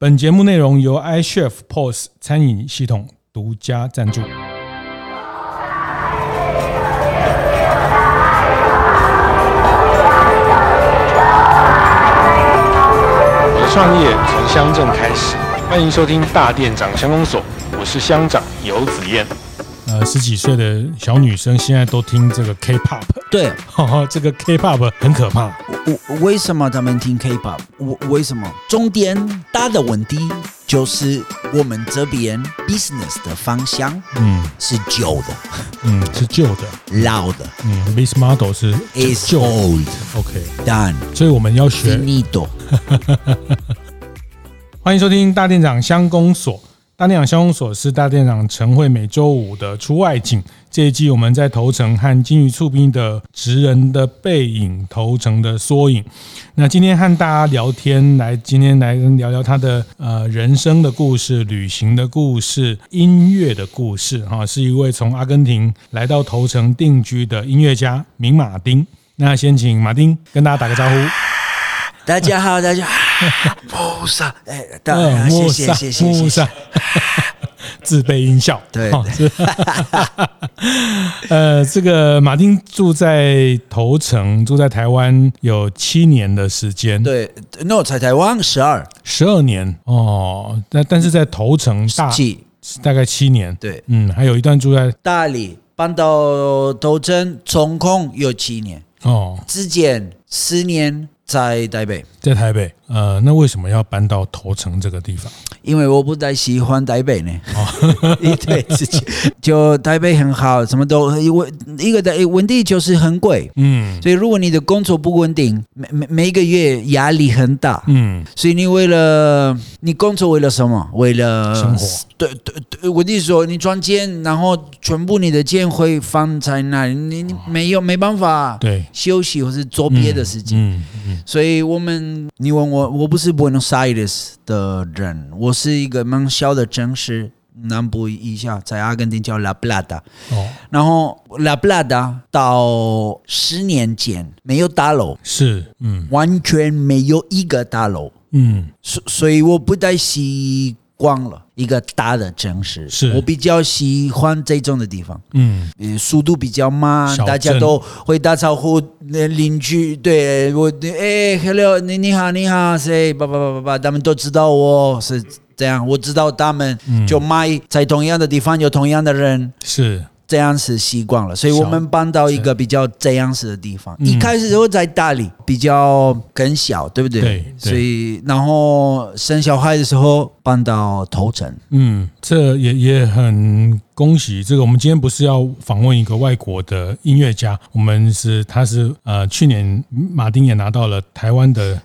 本节目内容由 iChef POS 餐饮系统独家赞助。我的创业从乡镇开始，欢迎收听大店长乡公所，我是乡长游子燕。呃，十几岁的小女生现在都听这个 K-pop，对，哈哈，这个 K-pop 很可怕。我为什么咱们听 K-pop？我为什么？重点大的问题就是我们这边 business 的方向，嗯，是旧的，嗯，是旧的，老的，嗯，business model 是 is old，OK，done，所以我们要学。欢迎收听大店长乡公所。大店长乡公所是大店长晨会每周五的出外景。这一季我们在头城和金鱼厝边的职人的背影，头城的缩影。那今天和大家聊天，来今天来聊聊他的呃人生的故事、旅行的故事、音乐的故事。哈，是一位从阿根廷来到头城定居的音乐家明马丁。那先请马丁跟大家打个招呼。大家好，大家好。穆萨，哎，当然，谢谢，谢谢，穆萨，自备音效，对，呃，这个马丁住在头城，住在台湾有七年的时间，对，no，在台湾十二，十二年。哦，那但是在头城大七，大概七年，对，嗯，还有一段住在大理，搬到头城，总共有七年，哦，之间十年。在台北，在台北，呃，那为什么要搬到头城这个地方？因为我不太喜欢台北呢。哦，一对，自己就台北很好，什么都因为一个的问题就是很贵，嗯，所以如果你的工作不稳定，每每每个月压力很大，嗯，所以你为了你工作为了什么？为了生活。对对对，我弟说你赚钱，然后全部你的钱会放在那里，你你没有没办法对休息或是做别的事情，嗯嗯。所以，我们你问我，我我不是 Buenos Aires 的人，我是一个蛮小的城市，南部一下，在阿根廷叫 La Plata。哦，然后 La Plata 到十年前没有大楼，是，嗯，完全没有一个大楼，嗯，所所以我不太习惯了。一个大的城市，是我比较喜欢这种的地方。嗯，速度比较慢，大家都会打招呼。那邻居对我，哎，hello，你你好，你好，谁？爸爸爸爸爸，他们都知道我是这样，我知道他们，就买在同样的地方有同样的人，是。这样子习惯了，所以我们搬到一个比较这样子的地方。一开始都在大理，比较更小，对不对？对。所以，然后生小孩的时候搬到头城。嗯，这也也很恭喜。这个我们今天不是要访问一个外国的音乐家，我们是他是呃去年马丁也拿到了台湾的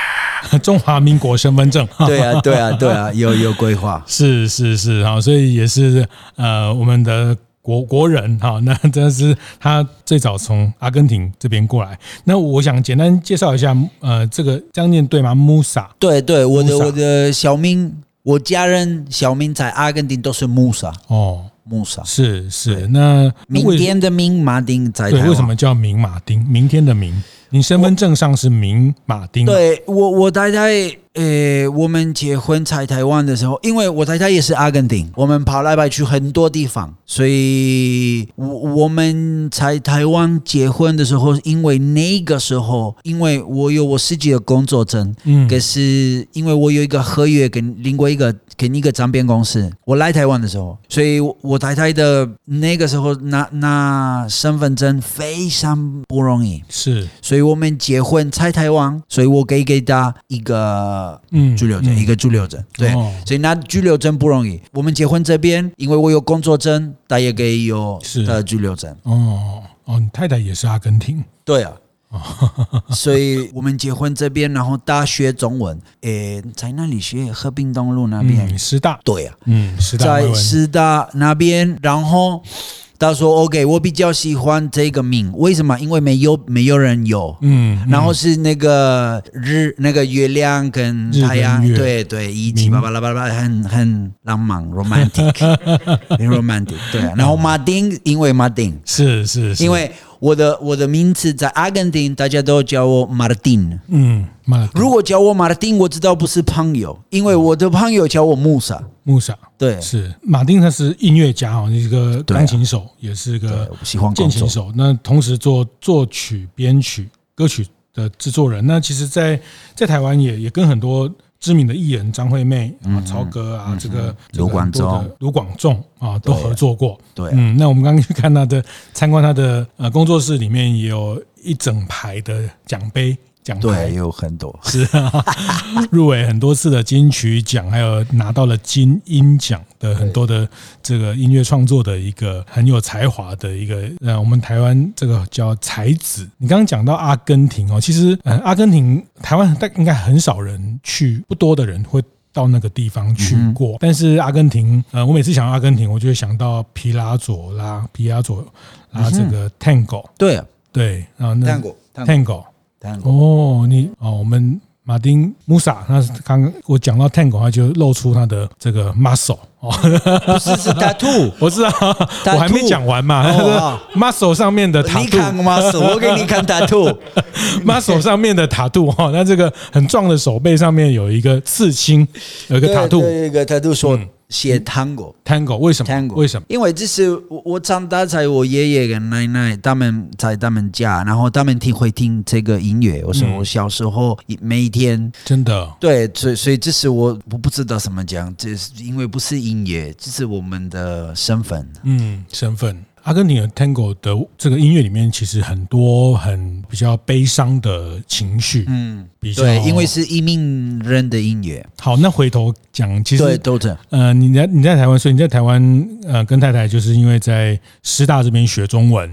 中华民国身份证。对啊，对啊，对啊，有有规划。是是是，好，所以也是呃我们的。国国人哈，那真的是他最早从阿根廷这边过来。那我想简单介绍一下，呃，这个这样念对吗？穆萨，对对，我的我的小名，我家人小名在阿根廷都是穆萨。哦，穆萨是是。那明天的明马丁在对，为什么叫明马丁？明天的明，你身份证上是明马丁。对我，我太太。诶，我们结婚在台湾的时候，因为我太太也是阿根廷，我们跑来跑去很多地方，所以我我们在台湾结婚的时候，因为那个时候，因为我有我自己的工作证，嗯，可是因为我有一个合约跟另外一个跟一个唱片公司，我来台湾的时候，所以我太太的那个时候拿拿身份证非常不容易，是，所以我们结婚在台湾，所以我可以给他一个。嗯，居留证，一个居留证，对，所以拿居留证不容易。我们结婚这边，因为我有工作证，他也可以有的居留证。哦哦，你太太也是阿根廷？对啊，所以我们结婚这边，然后大学中文，诶，在那里学？和平东路那边，师大。对啊，嗯，师大，在师大那边，然后。他说：“OK，我比较喜欢这个名，为什么？因为没有没有人有，嗯，然后是那个日那个月亮跟太阳，对对，一起巴拉巴拉，很很浪漫，romantic，很 romantic，对啊。然后马丁，因为马丁。是是，是，因为我的我的名字在阿根廷，大家都叫我马丁。嗯，马。如果叫我马丁，我知道不是朋友，因为我的朋友叫我穆萨。穆萨，对，是马丁，他是音乐家哦，一个钢琴手，也是个喜欢键琴手。那同时做作曲、编曲、歌曲的制作人。那其实在，在在台湾也也跟很多。知名的艺人张惠妹啊、曹格啊，这个卢广仲、卢广仲啊，都合作过。对，嗯，那我们刚刚去看他的参观他的呃工作室里面，也有一整排的奖杯。奖对，有很多是啊，入围很多次的金曲奖，还有拿到了金音奖的很多的这个音乐创作的一个很有才华的一个，呃，我们台湾这个叫才子。你刚刚讲到阿根廷哦，其实呃，阿根廷台湾但应该很少人去，不多的人会到那个地方去过。但是阿根廷，呃，我每次想到阿根廷，我就会想到皮拉佐拉，皮拉佐拉这个 Tango，对对，然后那 Tango Tango。哦，你哦，我们马丁穆萨，那刚刚我讲到 Tango，他就露出他的这个 muscle 哦，不是是 tattoo，我知道，我还没讲完嘛，那个 muscle 上面的你看 muscle，我给你看 tattoo，muscle 上面的 tattoo 哈，那这个很壮的手背上面有一个刺青，有一个 tattoo，有一个 tattoo 说。写 tango，tango 为什么？tango 为什么？因为这是我我长大在我爷爷跟奶奶他们在他们家，然后他们听会听这个音乐。我说我小时候每一天真的对，所以所以这是我我不知道怎么讲，这是因为不是音乐，这是我们的身份。嗯，身份。阿根廷的 Tango 的这个音乐里面，其实很多很比较悲伤的情绪，嗯，比较对，因为是移民人的音乐。好，那回头讲，其实对，都这样。呃，你在你在台湾，所以你在台湾呃，跟太太就是因为在师大这边学中文。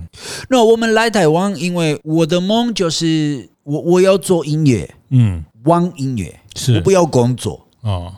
那我们来台湾，因为我的梦就是我我要做音乐，嗯，玩音乐，是我不要工作。哦，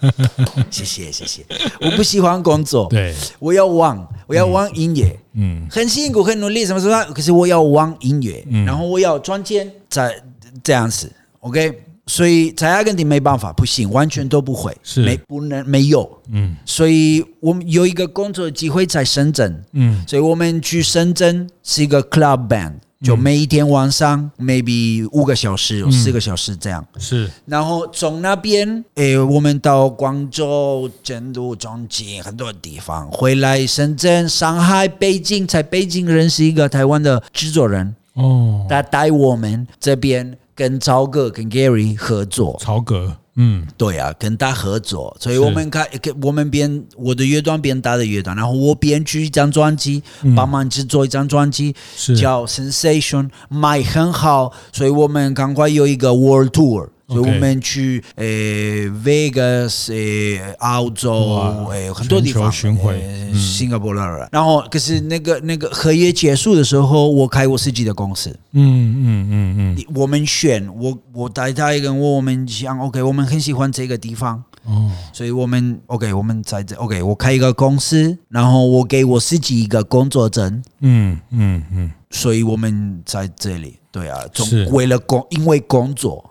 谢谢谢谢，我不喜欢工作，对，我要玩，我要玩音乐，嗯，很辛苦，很努力，什么什么，可是我要玩音乐，嗯，然后我要赚钱，在这样子，OK，所以在阿根廷没办法，不行，完全都不会，是。没不能没有，嗯，所以我们有一个工作机会在深圳，嗯，所以我们去深圳是一个 club band。就每一天晚上，maybe 五个小时，有四个小时这样。是，然后从那边，诶，我们到广州、成都、重庆很多地方，回来深圳、上海、北京，在北京认识一个台湾的制作人。哦，他带我们这边跟曹格、跟 Gary 合作。曹格。嗯，对啊，跟他合作，所以我们开，我们编我的乐团编他的乐团，然后我编曲一张专辑，帮忙制作一张专辑，叫 Sensation，卖很好，所以我们赶快有一个 World Tour。所以我们去诶，Vegas，诶，澳洲，诶，很多地方，巡回，新加坡啦。然后，可是那个那个合约结束的时候，我开我自己的公司。嗯嗯嗯嗯。我们选我我带他一个，我们想 OK，我们很喜欢这个地方。哦。所以我们 OK，我们在这 OK，我开一个公司，然后我给我自己一个工作证。嗯嗯嗯。所以我们在这里，对啊，总为了工，因为工作啊。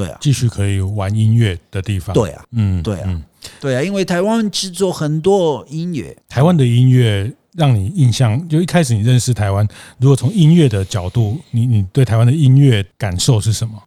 对啊，继续可以玩音乐的地方。对啊，嗯，对啊，嗯，对啊，因为台湾制作很多音乐。台湾的音乐让你印象，就一开始你认识台湾，如果从音乐的角度，你你对台湾的音乐感受是什么？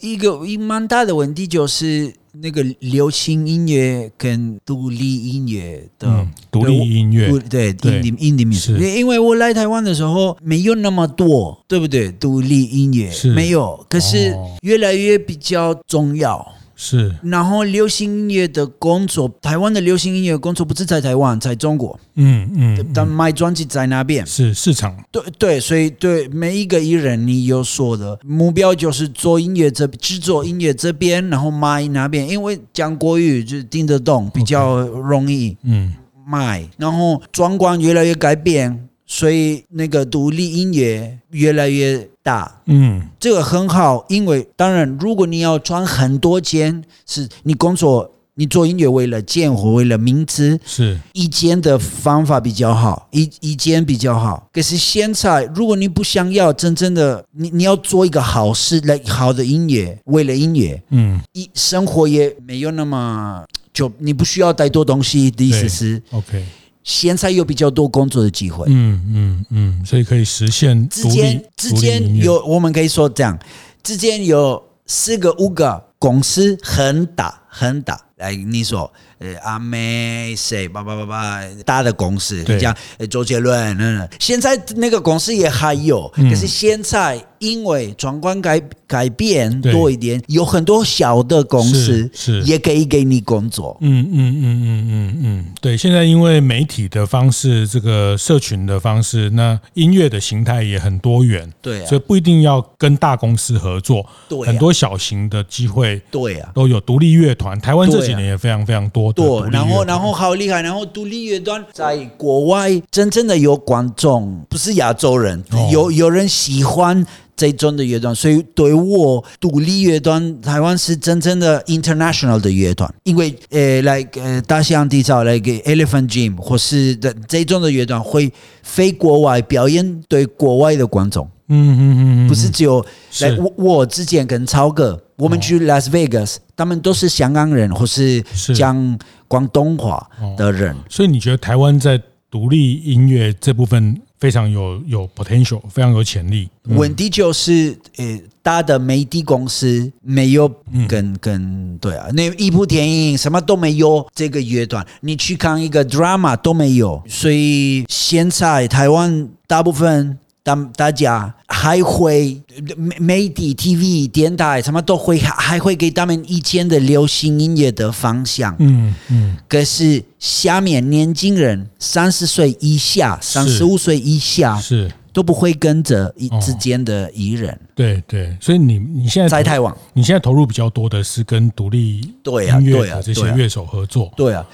一个一蛮大的问题就是。那个流行音乐跟独立音乐的独、嗯、立音乐，对，对印地印地民族，因为我来台湾的时候没有那么多，对不对？独立音乐是没有，可是越来越比较重要。是，然后流行音乐的工作，台湾的流行音乐工作不是在台湾，在中国。嗯嗯，但卖专辑在那边是市场。对对，所以对每一个艺人，你有说的目标就是做音乐这制作音乐这边，然后卖那边，因为讲国语就听得懂，比较容易。嗯，卖，然后状况越来越改变。所以那个独立音乐越来越大，嗯，这个很好，因为当然，如果你要赚很多钱，是你工作，你做音乐为了钱或为了名字，是。一间的方法比较好，一一间比较好。可是现在，如果你不想要真正的，你你要做一个好事来好的音乐，为了音乐，嗯，一生活也没有那么就你不需要太多东西的意思是，OK。现在有比较多工作的机会。嗯嗯嗯，所以可以实现之间之间有，我们可以说这样，之间有四个五个公司很大很大。来，你说。呃，阿妹谁？叭叭叭叭，大的公司，你讲周杰伦，嗯，现在那个公司也还有，嗯、可是现在因为状况改改变多一点，有很多小的公司是也可以给你工作。嗯嗯嗯嗯嗯嗯，对，现在因为媒体的方式，这个社群的方式，那音乐的形态也很多元，对、啊，所以不一定要跟大公司合作，对、啊，很多小型的机会，对啊，都有独立乐团，台湾这几年也非常非常多。对，然后然后好厉害，然后独立乐团。在国外真正的有观众，不是亚洲人，哦、有有人喜欢这种的乐团，所以对我独立乐团，台湾是真正的 international 的乐团，因为呃，来呃大西洋底下来给 Elephant Gym 或是的这种的乐团会飞国外表演，对国外的观众，嗯嗯嗯，不是只有来我我之前跟超哥。我们去 Las Vegas，他们都是香港人或是讲广东话的人，哦，所以你觉得台湾在独立音乐这部分非常有有 potential，非常有潜力。问题就是，呃，大的媒体公司没有跟跟对啊，那一部电影什么都没有，这个乐团你去看一个 drama 都没有，所以现在台湾大部分。当大家还会媒媒体、TV、电台什么都会，还会给他们以前的流行音乐的方向。嗯嗯。可是下面年轻人三十岁以下、三十五岁以下是。都不会跟着一之间的艺人，对对，所以你你现在在台网，你现在投入比较多的是跟独立音乐啊这些乐手合作，对啊，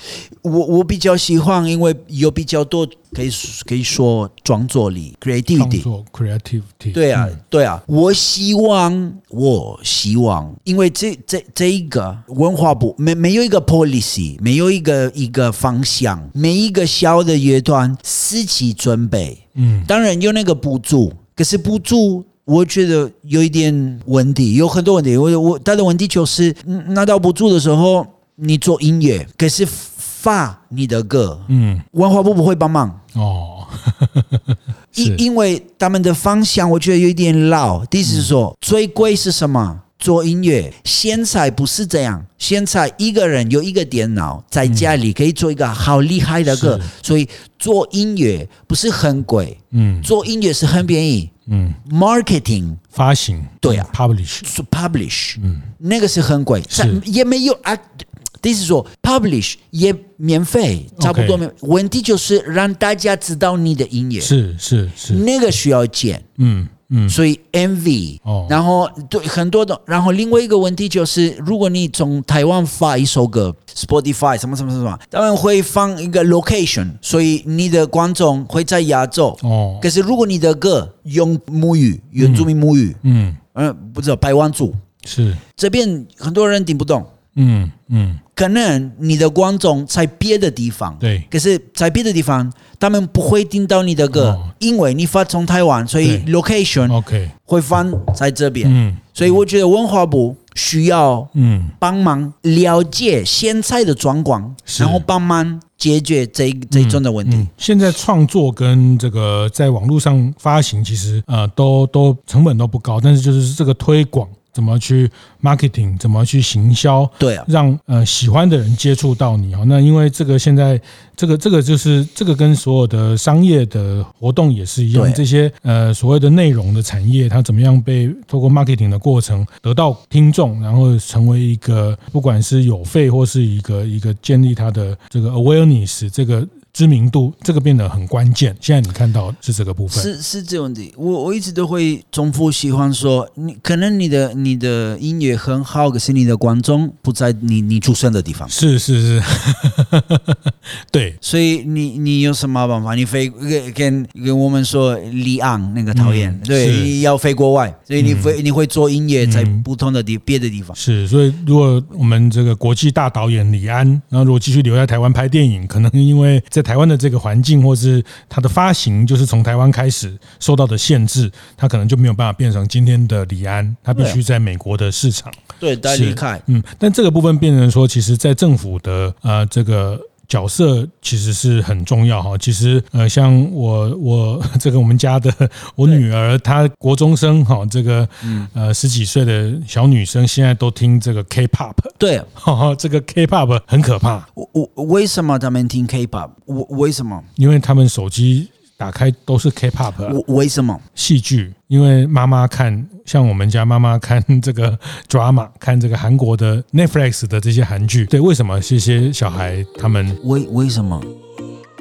我我比较喜欢，因为有比较多可以可以说创作力，creativity，creativity，对啊对啊，我希望我希望，因为这这这一个文化部没没有一个 policy，没有一个一个方向，每一个小的乐团自己准备。嗯，当然有那个补助，可是补助我觉得有一点问题，有很多问题。我我他的问题就是，拿到补助的时候，你做音乐，可是发你的歌，嗯，文化部不会帮忙哦。因 因为他们的方向我觉得有一点老，意思是说最贵是什么？做音乐，现在不是这样。现在一个人有一个电脑，在家里可以做一个好厉害的歌，所以做音乐不是很贵。嗯，做音乐是很便宜。嗯，marketing 发行，对啊，publish，publish，嗯，那个是很贵，是也没有啊。意思是说，publish 也免费，差不多没。问题就是让大家知道你的音乐，是是是，那个需要钱。嗯。嗯，所以 envy，哦，然后对很多的，然后另外一个问题就是，如果你从台湾发一首歌，Spotify 什么什么什么，他们会放一个 location，所以你的观众会在亚洲。哦，可是如果你的歌用母语，原住民母语，嗯。嗯，不知道排湾族是。这边很多人听不懂。嗯嗯，可能你的观众在别的地方，对，可是在别的地方，他们不会听到你的歌，哦、因为你发从台湾，所以 location OK 会放在这边。嗯，所以我觉得文化部需要嗯。帮忙了解现在的状况，嗯、然后帮忙解决这这种的问题。嗯嗯、现在创作跟这个在网络上发行，其实呃都都成本都不高，但是就是这个推广。怎么去 marketing？怎么去行销？对啊，让呃喜欢的人接触到你哦。那因为这个现在这个这个就是这个跟所有的商业的活动也是一样。这些呃所谓的内容的产业，它怎么样被透过 marketing 的过程得到听众，然后成为一个不管是有费或是一个一个建立它的这个 awareness 这个。知名度这个变得很关键。现在你看到是这个部分，是是这问题。我我一直都会重复喜欢说，你可能你的你的音乐很好，可是你的观众不在你你出生的地方。是是是，对。所以你你有什么办法？你飞跟跟我们说离岸那个讨厌，嗯、对，你要飞国外，所以你飞、嗯、你会做音乐在不同的地、嗯、别的地方。是，所以如果我们这个国际大导演李安，然后如果继续留在台湾拍电影，可能因为在台湾的这个环境，或是它的发行，就是从台湾开始受到的限制，它可能就没有办法变成今天的李安，他必须在美国的市场对，待离开。嗯，但这个部分变成说，其实，在政府的呃这个角色其实是很重要哈。其实呃，像我我 这个我们家的 我女儿，她国中生哈，这个呃十几岁的小女生，现在都听这个 K-pop。对，这个 K-pop 很可怕。我我为什么他们听 K-pop？我为什么？因为他们手机。打开都是 K-pop，为什么？戏剧，因为妈妈看，像我们家妈妈看这个 drama，看这个韩国的 Netflix 的这些韩剧，对，为什么这些小孩他们为为什么？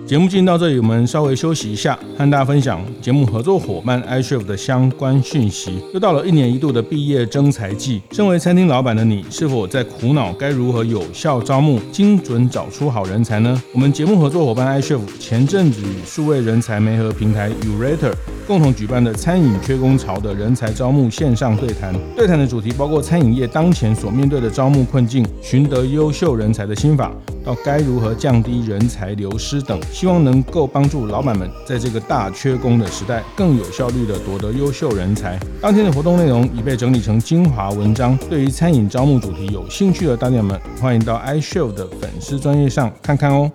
节目进到这里，我们稍微休息一下，和大家分享节目合作伙伴 iCHEF 的相关讯息。又到了一年一度的毕业征才季，身为餐厅老板的你，是否在苦恼该如何有效招募、精准找出好人才呢？我们节目合作伙伴 iCHEF 前阵子与数位人才媒合平台 Urator 共同举办的餐饮缺工潮的人才招募线上对谈，对谈的主题包括餐饮业当前所面对的招募困境、寻得优秀人才的心法，到该如何降低人才流失等。希望能够帮助老板们在这个大缺工的时代，更有效率地夺得优秀人才。当天的活动内容已被整理成精华文章，对于餐饮招募主题有兴趣的大店们，欢迎到 iShow 的粉丝专业上看看哦。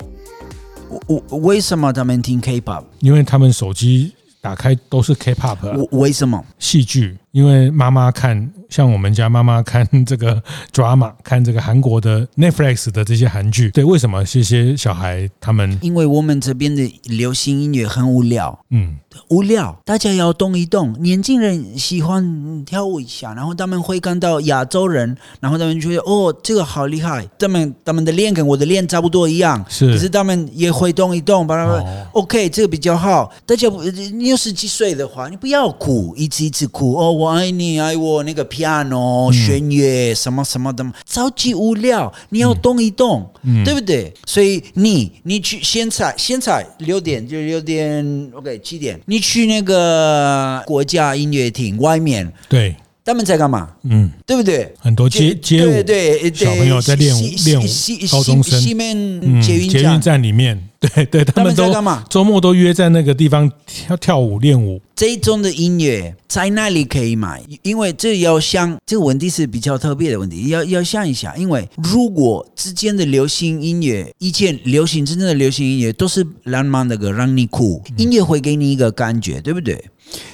我我为什么他们听 K-pop？因为他们手机打开都是 K-pop。我为什么？戏剧。因为妈妈看，像我们家妈妈看这个 drama，看这个韩国的 Netflix 的这些韩剧，对，为什么这些小孩他们？因为我们这边的流行音乐很无聊，嗯，无聊，大家要动一动。年轻人喜欢跳舞一下，然后他们会看到亚洲人，然后他们觉得哦，这个好厉害。他们他们的脸跟我的脸差不多一样，是，可是他们也会动一动，把他们、哦、OK，这个比较好。大家你有十几岁的话，你不要哭，一直一直哭哦。我爱你，爱我那个 piano 弦乐什么什么的，超级无聊。你要动一动，嗯、对不对？所以你你去现在现在六点就六点，OK 七点，你去那个国家音乐厅外面，对，他们在干嘛？嗯，对不对？很多街街舞，对对，对小朋友在练舞练舞，高中生西面捷运站里面。对对，他们都周末都约在那个地方跳跳舞练舞。这种的音乐在那里可以买？因为这要想这个问题是比较特别的问题，要要想一下。因为如果之间的流行音乐，以前流行真正的流行音乐都是浪漫的歌，让你哭。音乐会给你一个感觉，对不对？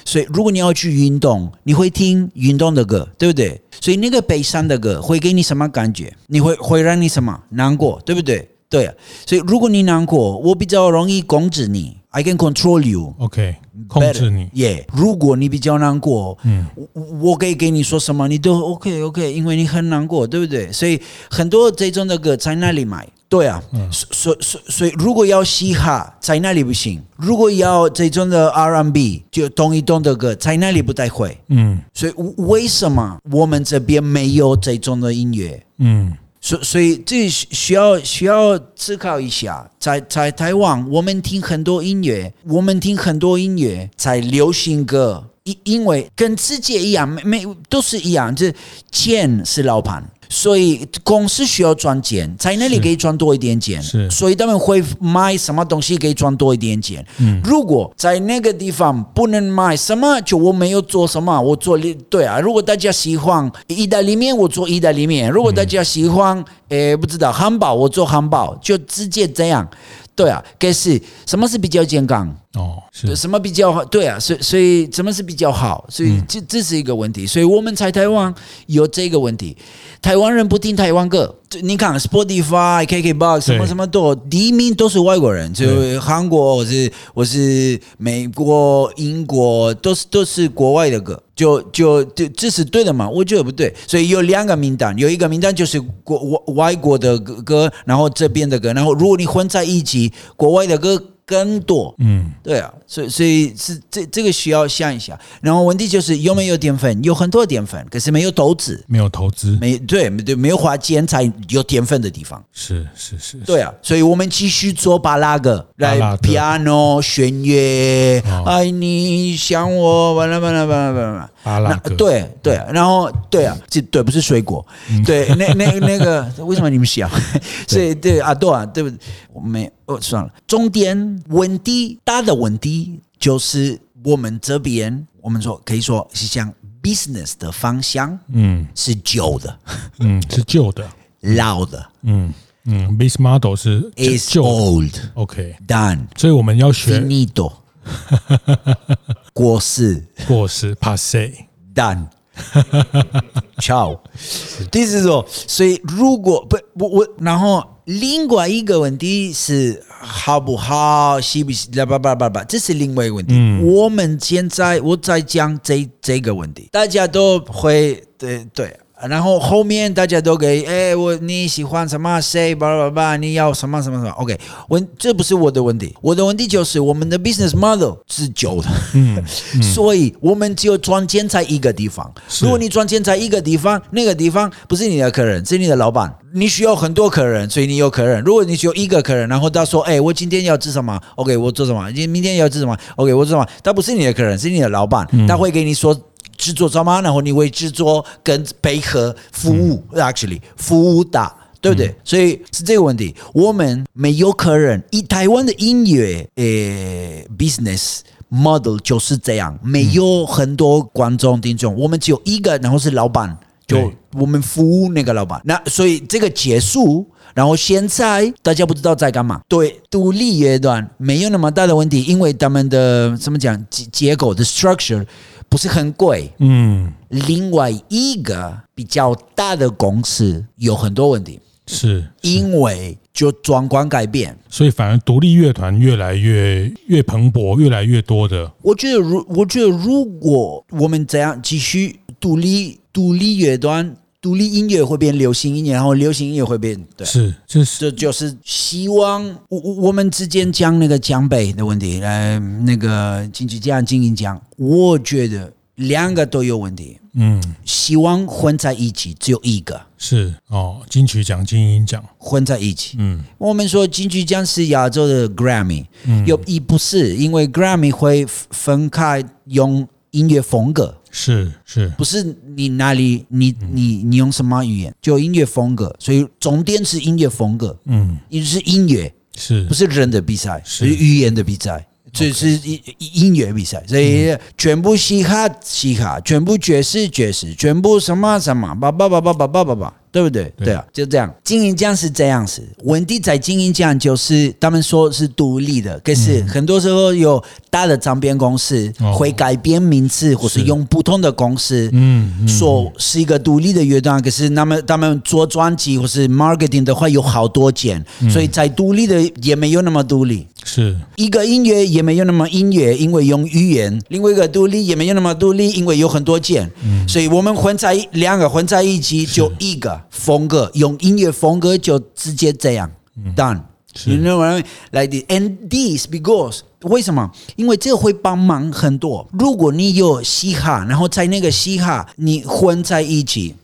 所以如果你要去运动，你会听运动的歌，对不对？所以那个悲伤的歌会给你什么感觉？你会会让你什么难过，对不对？对，所以如果你难过，我比较容易控制你，I can control you。OK，控制你。耶，yeah, 如果你比较难过，嗯，我我可以给你说什么，你都 OK OK，因为你很难过，对不对？所以很多这种的歌在那里买？对啊，嗯，所所所以如果要嘻哈，在那里不行？如果要这种的 R&B，就动一动的歌，在那里不太会？嗯，所以为什么我们这边没有这种的音乐？嗯。所所以这需要需要思考一下，在在台湾，我们听很多音乐，我们听很多音乐，在流行歌，因因为跟世界一样，没没都是一样，就是钱是老板。所以公司需要赚钱，在那里可以赚多一点钱。是，所以他们会卖什么东西可以赚多一点钱。嗯，如果在那个地方不能卖什么，就我没有做什么，我做对啊。如果大家喜欢意大利面，我做意大利面；如果大家喜欢，诶，不知道汉堡，我做汉堡，就直接这样。对啊，可是什么是比较健康？哦，是什么比较好？对啊，所以所以什么是比较好？所以这这是一个问题。所以我们在台湾有这个问题。台湾人不听台湾歌，你看 Spotify、KKBox 什么什么都第一名都是外国人，就韩国或是我是美国、英国，都是都是国外的歌，就就就这是对的嘛？我觉得不对，所以有两个名单，有一个名单就是国外外国的歌，然后这边的歌，然后如果你混在一起，国外的歌。更多，嗯，对啊，所以所以是这这个需要想一下。然后问题就是有没有淀粉？有很多淀粉，可是没有投资，没有投资，没对对，没有花钱才有淀粉的地方。是是是，对啊，所以我们继续做巴拉格，来 piano 弦乐，爱你想我，巴拉巴拉巴拉巴拉，巴拉歌，对对，然后对啊，这对不是水果，对，那那那个为什么你们笑？所以对啊，对啊，对不对？我没。哦，算了。重点问题，大的问题就是我们这边，我们说可以说是像 business 的方向，嗯，是旧的，嗯，是旧的，老的，嗯，嗯，base model 是 is old。OK，done。所以我们要学 finito，过世，过世，passe，done。Ciao，第四种，所以如果不我我，然后另外一个问题是好不好，喜不喜，叭叭叭叭，这是另外一个问题。嗯、我们现在我在讲这这个问题，大家都会对对。然后后面大家都给，哎，我你喜欢什么谁？巴拉巴拉，你要什么什么什么？OK，问这不是我的问题，我的问题就是我们的 business model 是旧的，嗯，嗯所以我们只有赚钱在一个地方。如果你赚钱在一个地方，那个地方不是你的客人，是你的老板。你需要很多客人，所以你有客人。如果你只有一个客人，然后他说，哎，我今天要吃什么？OK，我做什么？你明天要吃什么？OK，我做什么？他不是你的客人，是你的老板，他会给你说。制作什么？然后你为制作跟配合服务、嗯、，actually 服务的，对不对？嗯、所以是这个问题。我们没有客人，以台湾的音乐诶 business model 就是这样，没有很多观众听众，我们只有一个，然后是老板，就我们服务那个老板。那所以这个结束，然后现在大家不知道在干嘛。对，独立乐团没有那么大的问题，因为他们的怎么讲结结构的 structure。不是很贵，嗯，另外一个比较大的公司有很多问题，是，是因为就状况改变，所以反而独立乐团越来越越蓬勃，越来越多的。我觉得如我觉得如果我们这样继续独立独立乐团。独立音乐会变流行音乐，然后流行音乐会变，对，是，就是。这就是希望我我们之间讲那个奖杯的问题，来那个金曲奖、金音奖，我觉得两个都有问题，嗯，希望混在一起只有一个，是哦，金曲奖、金音奖。混在一起，嗯，我们说金曲奖是亚洲的 Grammy，嗯，有一不是，因为 Grammy 会分开用音乐风格。是是，不是你哪里你你你用什么语言？就音乐风格，所以重点是音乐风格，嗯，也是音乐，是。不是人的比赛，是。语言的比赛，这是音音乐比赛，所以全部嘻哈嘻哈，全部爵士爵士，全部什么什么，叭叭叭叭叭叭叭叭。对不对？对。啊，就这样。经营奖是这样子，问题在经营奖就是他们说是独立的，可是很多时候有大的唱片公司会改变名字，或是用不同的公司，嗯，说是一个独立的乐团，可是那么他们做专辑或是 marketing 的话有好多件，所以在独立的也没有那么独立。是。一个音乐也没有那么音乐，因为用语言；另外一个独立也没有那么独立，因为有很多件。嗯，所以我们混在两个混在一起就一个风格，用音乐风格就直接这样 done。You know what I mean? Like this. And this because 为什么？因为这会帮忙很多。如果你有嘻哈，然后在那个嘻哈你混在一起。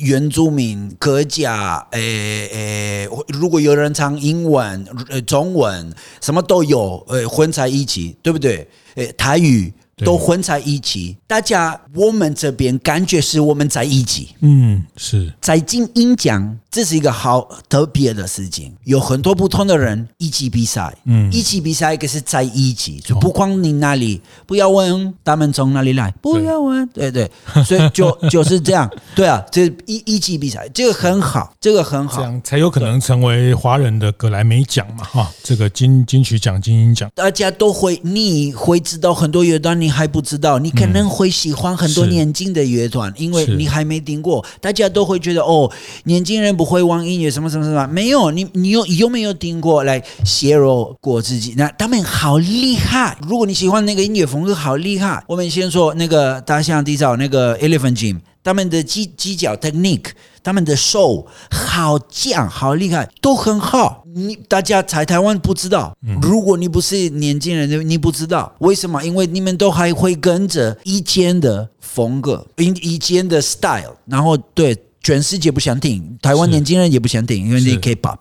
原住民、客家，诶诶，如果有人唱英文、呃中文，什么都有，呃混在一起，对不对？诶，台语。都混在一起，大家我们这边感觉是我们在一起。嗯，是在金英奖，这是一个好特别的事情，有很多不同的人一起比赛。嗯，一起比赛可是在一起，就不光你那里，不要问他们从哪里来，不要问，对对，所以就就是这样，对啊，这一一起比赛，这个很好，这个很好，这样才有可能成为华人的格莱美奖嘛，哈，这个金金曲奖、金鹰奖，大家都会，你会知道很多乐段，你。还不知道，你可能会喜欢很多年轻的乐团，因为你还没听过。大家都会觉得哦，年轻人不会玩音乐，什么什么什么。没有，你你有有没有听过来削弱过自己？那他们好厉害。如果你喜欢那个音乐风格，好厉害。我们先说那个大象地草那个 Elephant Gym，他们的技技巧 technique，他们的手好讲，好厉害，都很好。你大家在台湾不知道，如果你不是年轻人，你不知道为什么？因为你们都还会跟着以前的风格，以以前的 style，然后对全世界不想听，台湾年轻人也不想听，因为你 K-pop。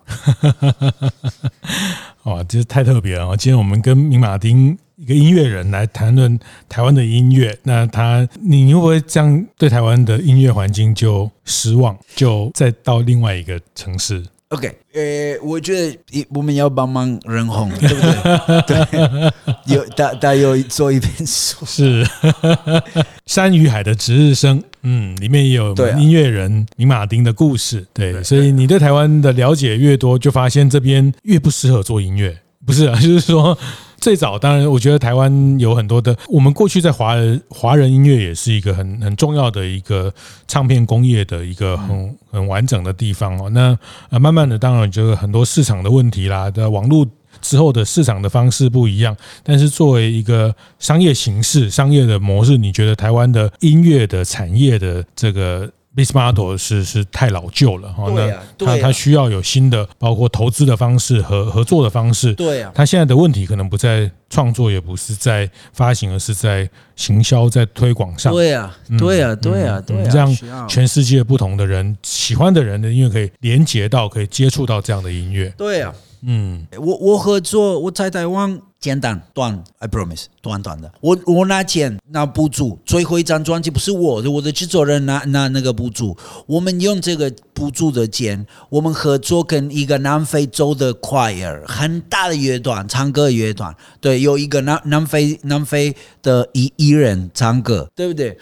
哇，这是太特别了！今天我们跟明马丁一个音乐人来谈论台湾的音乐，那他你会不会这样对台湾的音乐环境就失望，就再到另外一个城市？OK，呃，我觉得我们要帮忙人红，对不对？对，有大大有做一本书，是《山与海的值日生》，嗯，里面也有音乐人明马丁的故事，对，对，所以你对台湾的了解越多，就发现这边越不适合做音乐，不是啊，就是说。最早当然，我觉得台湾有很多的，我们过去在华人华人音乐也是一个很很重要的一个唱片工业的一个很很完整的地方哦。那啊，慢慢的，当然就是很多市场的问题啦，的网络之后的市场的方式不一样。但是作为一个商业形式、商业的模式，你觉得台湾的音乐的产业的这个？Biz model 是是太老旧了哈，那他他需要有新的，包括投资的方式和合作的方式。对啊，他现在的问题可能不在创作，也不是在发行，而是在行销、在推广上。对啊，对啊，对啊，对啊，这样全世界不同的人喜欢的人的音乐可以连接到，可以接触到这样的音乐。对啊，嗯，我我合作，我在台湾。简单短，I promise，短短的。我我拿钱拿补助，最后一张专辑不是我的，我的制作人拿拿那个补助。我们用这个补助的钱，我们合作跟一个南非州的 choir，很大的乐团，唱歌乐团。对，有一个南南非南非的艺艺人唱歌，对不对？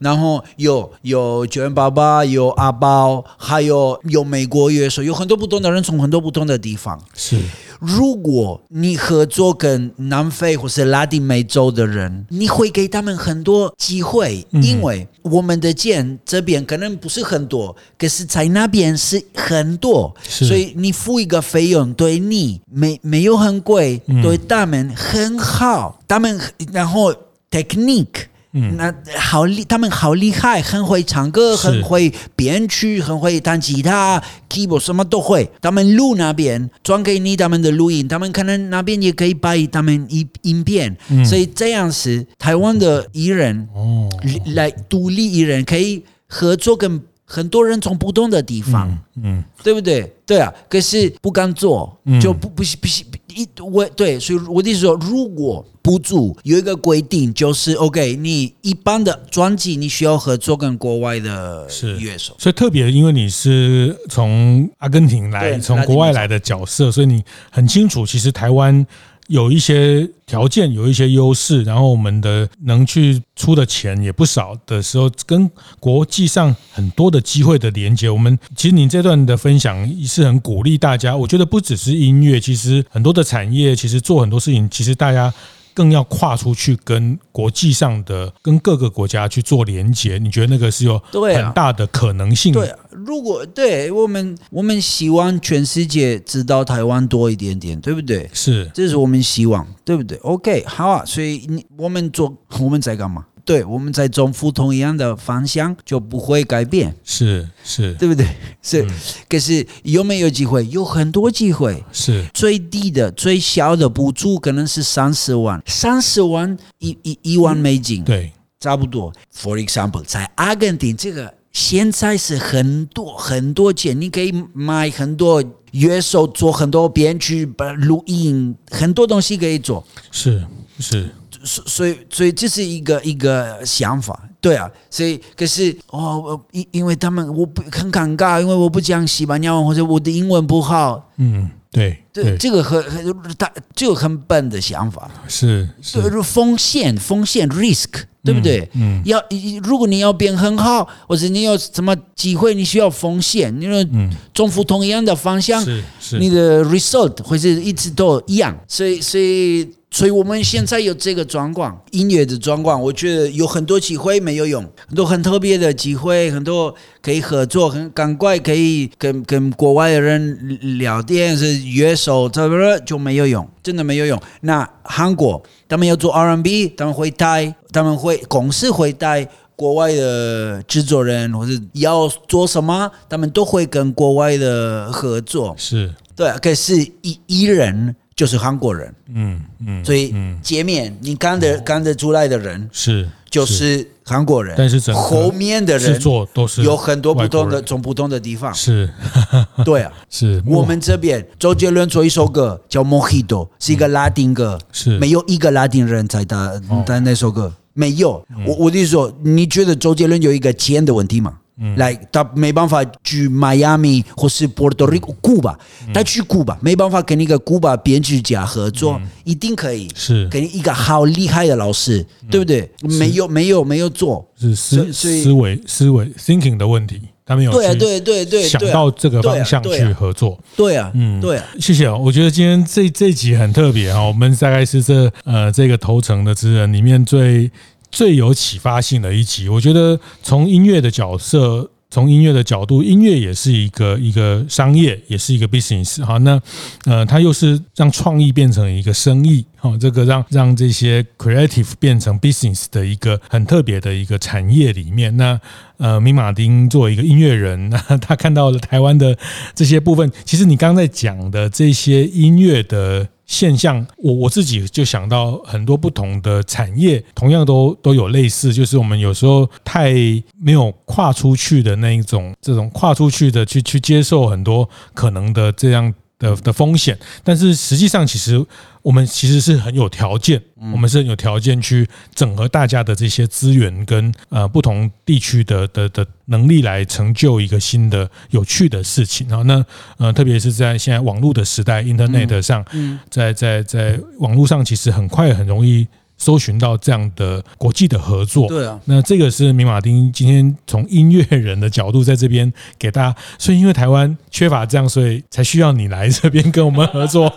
然后有有九元爸爸，有阿包，还有有美国乐手，有很多不同的人从很多不同的地方。是。如果你合作跟南非或是拉丁美洲的人，你会给他们很多机会，因为我们的钱这边可能不是很多，可是在那边是很多，所以你付一个费用对你没没有很贵，对他们很好，他们然后 technique。嗯，那好厉，他们好厉害，很会唱歌，很会编曲，很会弹吉他，keyboard 什么都会。他们录那边转给你他们的录音，他们可能那边也可以摆他们音影片。嗯，所以这样是台湾的艺人哦，来独立艺人可以合作跟很多人从不同的地方，嗯，嗯对不对？对啊，可是不敢做，就不不不不。一我对，所以我的意思说，如果补助有一个规定，就是 OK，你一般的专辑你需要合作跟国外的乐手，所以特别因为你是从阿根廷来，从国外来的角色，所以你很清楚，其实台湾。有一些条件，有一些优势，然后我们的能去出的钱也不少的时候，跟国际上很多的机会的连接，我们其实您这段的分享是很鼓励大家。我觉得不只是音乐，其实很多的产业，其实做很多事情，其实大家。更要跨出去，跟国际上的、跟各个国家去做连接。你觉得那个是有很大的可能性？对啊，如果对我们，我们希望全世界知道台湾多一点点，对不对？是，这是我们希望，对不对？OK，好啊。所以你我们做，我们在干嘛？对，我们在走同一样的方向，就不会改变。是是，对不对？是。嗯、可是有没有机会？有很多机会。是。最低的、最小的补助可能是三十万，三十万一一一万美金。对，差不多。For example，在阿根廷，这个现在是很多很多钱，你可以买很多乐手，做很多编曲、把录音，很多东西可以做。是是。所以，所以这是一个一个想法，对啊。所以，可是哦，因因为他们我不很尴尬，因为我不讲西班牙文或者我的英文不好。嗯，对，对，这个很很大，这个很笨的想法。是，是风险，风险 risk，对不对？嗯，嗯要如果你要变很好，或者你有什么机会，你需要风险，因为重复同样的方向，是是，你的 result 会是一直都一样。所以，所以。所以我们现在有这个状况，音乐的状况，我觉得有很多机会没有用，很多很特别的机会，很多可以合作，很赶快可以跟跟国外的人聊天，是约手，这不就没有用，真的没有用。那韩国他们要做 R&B，他们会带，他们会公司会带国外的制作人，或者要做什么，他们都会跟国外的合作。是对，可是艺艺人。就是韩国人，嗯嗯，所以前面你看得看得出来的人是就是韩国人，但是后面的人制作都是有很多不同的，从不同的地方。是，对啊，是我们这边周杰伦做一首歌叫《Mojito》，是一个拉丁歌，是。没有一个拉丁人在弹弹那首歌，没有。我我的意思说，你觉得周杰伦有一个钱的问题吗？来，他没办法去迈阿密或是波多黎各、古巴，他去古巴没办法跟一个古巴编剧家合作，一定可以是。跟一个好厉害的老师，对不对？没有，没有，没有做，是思思维思维 thinking 的问题，他们有对对对对想到这个方向去合作，对啊，嗯，对啊，谢谢哦，我觉得今天这这集很特别啊，我们大概是这呃这个头层的职人里面最。最有启发性的一集，我觉得从音乐的角色，从音乐的角度，音乐也是一个一个商业，也是一个 business 好。那呃，它又是让创意变成一个生意好，这个让让这些 creative 变成 business 的一个很特别的一个产业里面。那呃，米马丁作为一个音乐人，那 他看到了台湾的这些部分。其实你刚才讲的这些音乐的。现象，我我自己就想到很多不同的产业，同样都都有类似，就是我们有时候太没有跨出去的那一种，这种跨出去的去去接受很多可能的这样。的的风险，但是实际上，其实我们其实是很有条件，我们是很有条件去整合大家的这些资源跟呃不同地区的的的能力来成就一个新的有趣的事情啊。那呃，特别是在现在网络的时代，Internet 上，在在在网络上，其实很快很容易。搜寻到这样的国际的合作，对啊，那这个是明马丁今天从音乐人的角度在这边给大家，所以因为台湾缺乏这样，所以才需要你来这边跟我们合作，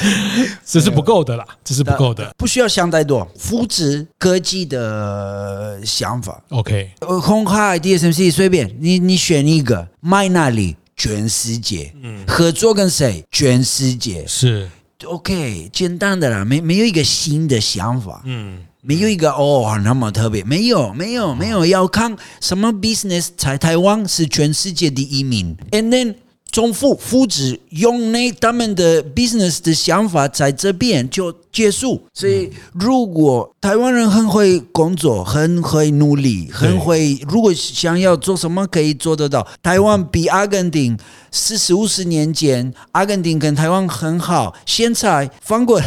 这是不够的啦，这是不够的，不需要想太多，扶持科技的想法，OK，红海 DSMC 随便你你选一个，卖那里全世界，嗯，合作跟谁全世界。是。OK，简单的啦，没没有一个新的想法，嗯，没有一个哦那么特别，没有没有没有，要看什么 business 在台湾是全世界第一名，and then 重复复制用那他们的 business 的想法在这边就结束。所以如果台湾人很会工作，很会努力，很会，如果想要做什么可以做得到。台湾比阿根廷四十五十年前，阿根廷跟台湾很好，现在翻过来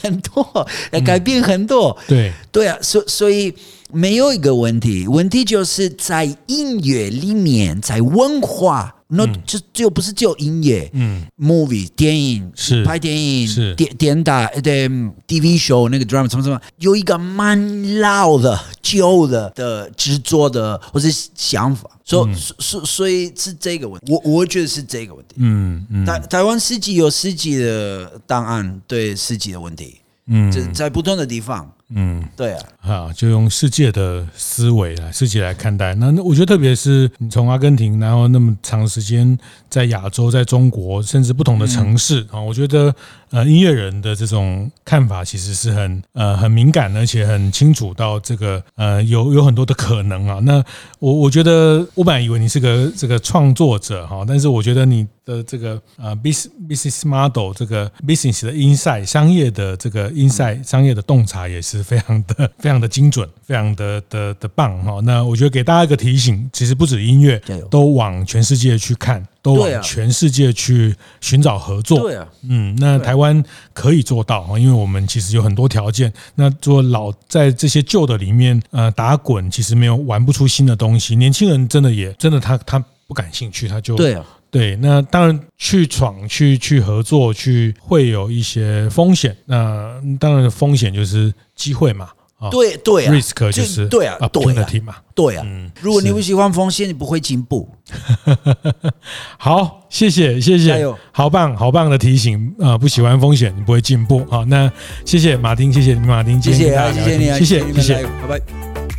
很多，改变很多。对对啊，所所以没有一个问题，问题就是在音乐里面，在文化。那就就不是就音乐，嗯，movie 电影是拍电影是。电电打对 TV show 那个 drama 什么什么，有一个蛮老的旧的的制作的或者想法，所以所所以是这个问题，我我觉得是这个问题，嗯嗯，台台湾自己有自己的档案对自己的问题，嗯，在在不同的地方。嗯，对啊，啊，就用世界的思维来世界来看待。那那我觉得，特别是你从阿根廷，然后那么长时间在亚洲，在中国，甚至不同的城市啊，我觉得呃，音乐人的这种看法其实是很呃很敏感，而且很清楚到这个呃有有很多的可能啊。那我我觉得，我本来以为你是个这个创作者哈，但是我觉得你的这个呃 business business model 这个 business 的 inside 商业的这个 inside 商业的洞察也是。非常的 非常的精准，非常的的的棒哈。那我觉得给大家一个提醒，其实不止音乐，都往全世界去看，都往全世界去寻找合作。对啊，嗯，那台湾可以做到哈，因为我们其实有很多条件。那做老在这些旧的里面呃打滚，其实没有玩不出新的东西。年轻人真的也真的他他不感兴趣，他就对啊。对，那当然去闯、去去合作、去会有一些风险。那当然的风险就是机会嘛。对对啊，risk 就是对啊，opportunity 嘛。对啊，如果你不喜欢风险，你不会进步。好，谢谢谢谢，好棒好棒的提醒啊！不喜欢风险，你不会进步。好，那谢谢马丁，谢谢你马丁，谢谢啊谢谢你，谢谢谢谢，拜拜。